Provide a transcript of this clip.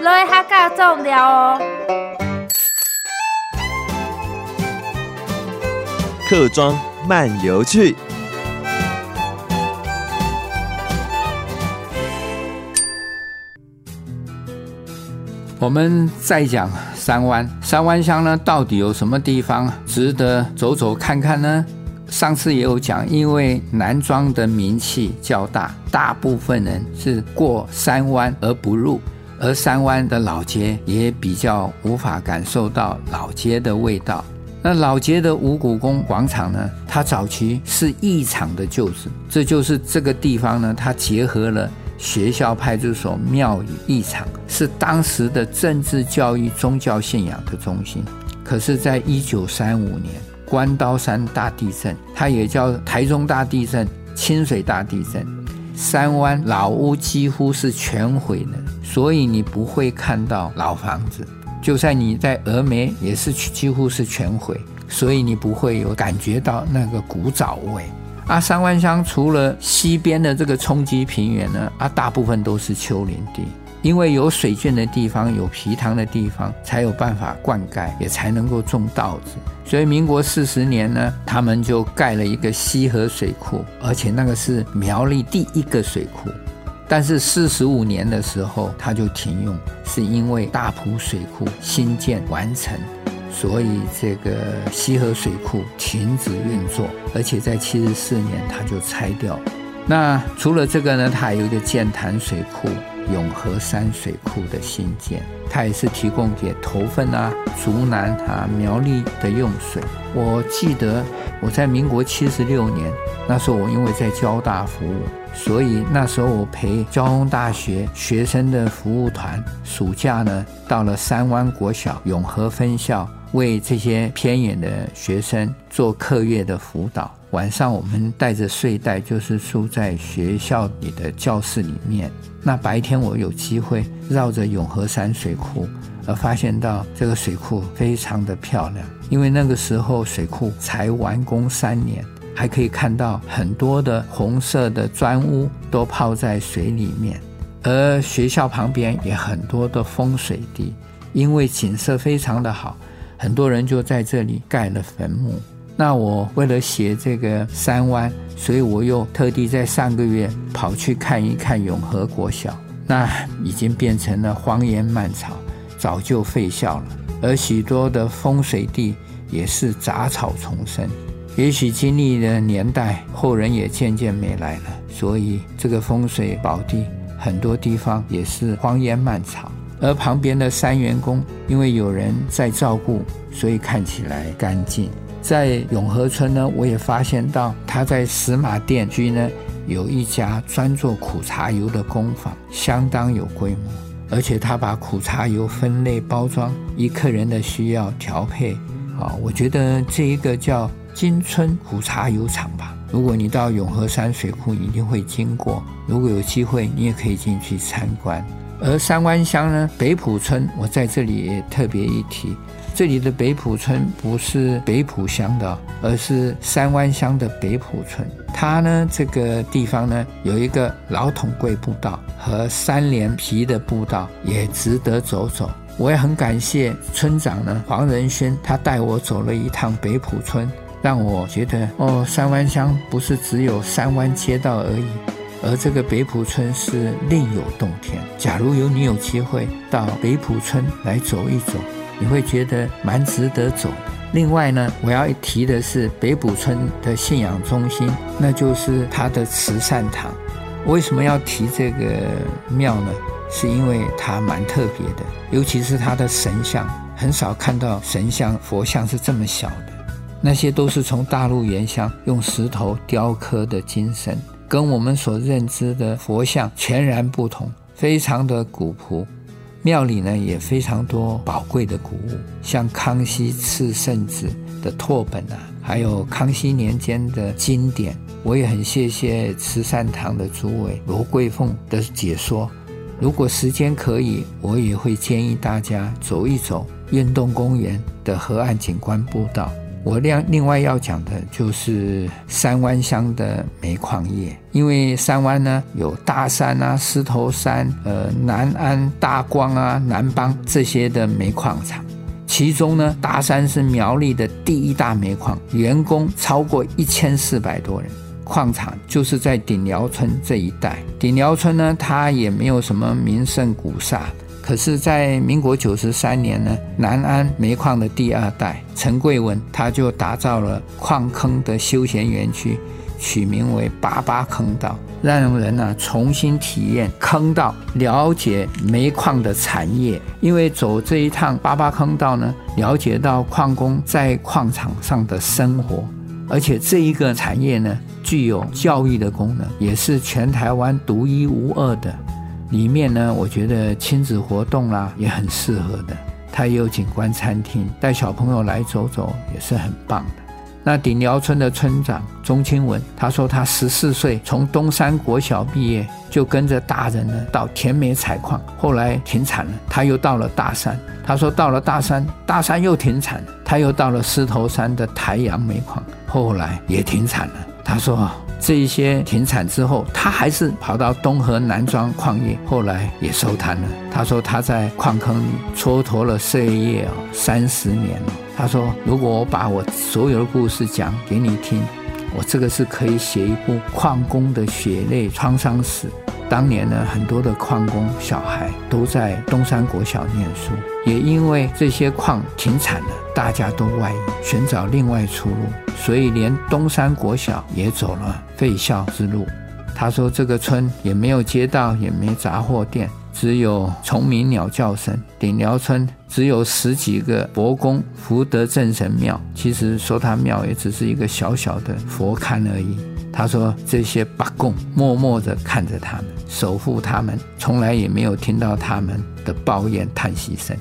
来哈嘎种料哦。客庄漫游去。我们再讲三湾，三湾乡呢，到底有什么地方值得走走看看呢？上次也有讲，因为南庄的名气较大，大部分人是过三湾而不入，而三湾的老街也比较无法感受到老街的味道。那老街的五股宫广场呢，它早期是义场的旧址，这就是这个地方呢，它结合了。学校、派出所、庙宇、义场是当时的政治、教育、宗教信仰的中心。可是，在一九三五年关刀山大地震，它也叫台中大地震、清水大地震，三湾老屋几乎是全毁的，所以你不会看到老房子。就算你在峨眉，也是几乎是全毁，所以你不会有感觉到那个古早味。啊，三湾乡除了西边的这个冲积平原呢，啊，大部分都是丘陵地，因为有水圳的地方，有皮塘的地方，才有办法灌溉，也才能够种稻子。所以民国四十年呢，他们就盖了一个西河水库，而且那个是苗栗第一个水库。但是四十五年的时候，它就停用，是因为大埔水库新建完成。所以这个西河水库停止运作，而且在七十四年它就拆掉。那除了这个呢，它还有一个建潭水库、永和山水库的新建，它也是提供给头份啊、竹南啊、苗栗的用水。我记得我在民国七十六年，那时候我因为在交大服务，所以那时候我陪交通大学学生的服务团，暑假呢到了三湾国小永和分校。为这些偏远的学生做课业的辅导，晚上我们带着睡袋，就是住在学校里的教室里面。那白天我有机会绕着永和山水库，而发现到这个水库非常的漂亮，因为那个时候水库才完工三年，还可以看到很多的红色的砖屋都泡在水里面，而学校旁边也很多的风水地，因为景色非常的好。很多人就在这里盖了坟墓。那我为了写这个三湾，所以我又特地在上个月跑去看一看永和国小。那已经变成了荒烟蔓草，早就废校了。而许多的风水地也是杂草丛生。也许经历了年代，后人也渐渐没来了，所以这个风水宝地很多地方也是荒烟蔓草。而旁边的三元宫，因为有人在照顾，所以看起来干净。在永和村呢，我也发现到他在石马店居呢，有一家专做苦茶油的工坊，相当有规模。而且他把苦茶油分类包装，依客人的需要调配。啊，我觉得这一个叫金春苦茶油厂吧。如果你到永和山水库，一定会经过。如果有机会，你也可以进去参观。而三湾乡呢，北埔村，我在这里也特别一提，这里的北埔村不是北埔乡的，而是三湾乡的北埔村。它呢，这个地方呢，有一个老统贵步道和三连皮的步道，也值得走走。我也很感谢村长呢，黄仁轩，他带我走了一趟北埔村，让我觉得哦，三湾乡不是只有三湾街道而已。而这个北埔村是另有洞天。假如有你有机会到北埔村来走一走，你会觉得蛮值得走。另外呢，我要提的是北埔村的信仰中心，那就是它的慈善堂。为什么要提这个庙呢？是因为它蛮特别的，尤其是它的神像，很少看到神像、佛像是这么小的，那些都是从大陆原乡用石头雕刻的精神。跟我们所认知的佛像全然不同，非常的古朴。庙里呢也非常多宝贵的古物，像康熙赐圣旨的拓本啊，还有康熙年间的经典。我也很谢谢慈善堂的主委罗桂凤的解说。如果时间可以，我也会建议大家走一走运动公园的河岸景观步道，我另另外要讲的就是三湾乡的煤矿业，因为三湾呢有大山啊、狮头山、呃南安、大光啊、南邦这些的煤矿厂，其中呢大山是苗栗的第一大煤矿，员工超过一千四百多人，矿场就是在顶寮村这一带。顶寮村呢，它也没有什么名胜古刹。可是，在民国九十三年呢，南安煤矿的第二代陈贵文，他就打造了矿坑的休闲园区，取名为八八坑道，让人呢、重新体验坑道，了解煤矿的产业。因为走这一趟八八坑道呢，了解到矿工在矿场上的生活，而且这一个产业呢，具有教育的功能，也是全台湾独一无二的。里面呢，我觉得亲子活动啦也很适合的。它也有景观餐厅，带小朋友来走走也是很棒的。那顶寮村的村长钟清文，他说他十四岁从东山国小毕业，就跟着大人呢到田美采矿，后来停产了，他又到了大山。他说到了大山，大山又停产，他又到了狮头山的台阳煤矿，后来 也停产了。他说。这一些停产之后，他还是跑到东河南庄矿业，后来也收摊了。他说他在矿坑里蹉跎了岁月哦，三十年了。他说，如果我把我所有的故事讲给你听，我这个是可以写一部矿工的血泪创伤史。当年呢，很多的矿工小孩都在东山国小念书，也因为这些矿停产了，大家都外移，寻找另外出路，所以连东山国小也走了废校之路。他说，这个村也没有街道，也没杂货店，只有虫鸣鸟叫声。顶寮村只有十几个伯公福德正神庙，其实说他庙也只是一个小小的佛龛而已。他说：“这些八公默默地看着他们，守护他们，从来也没有听到他们的抱怨叹息声。”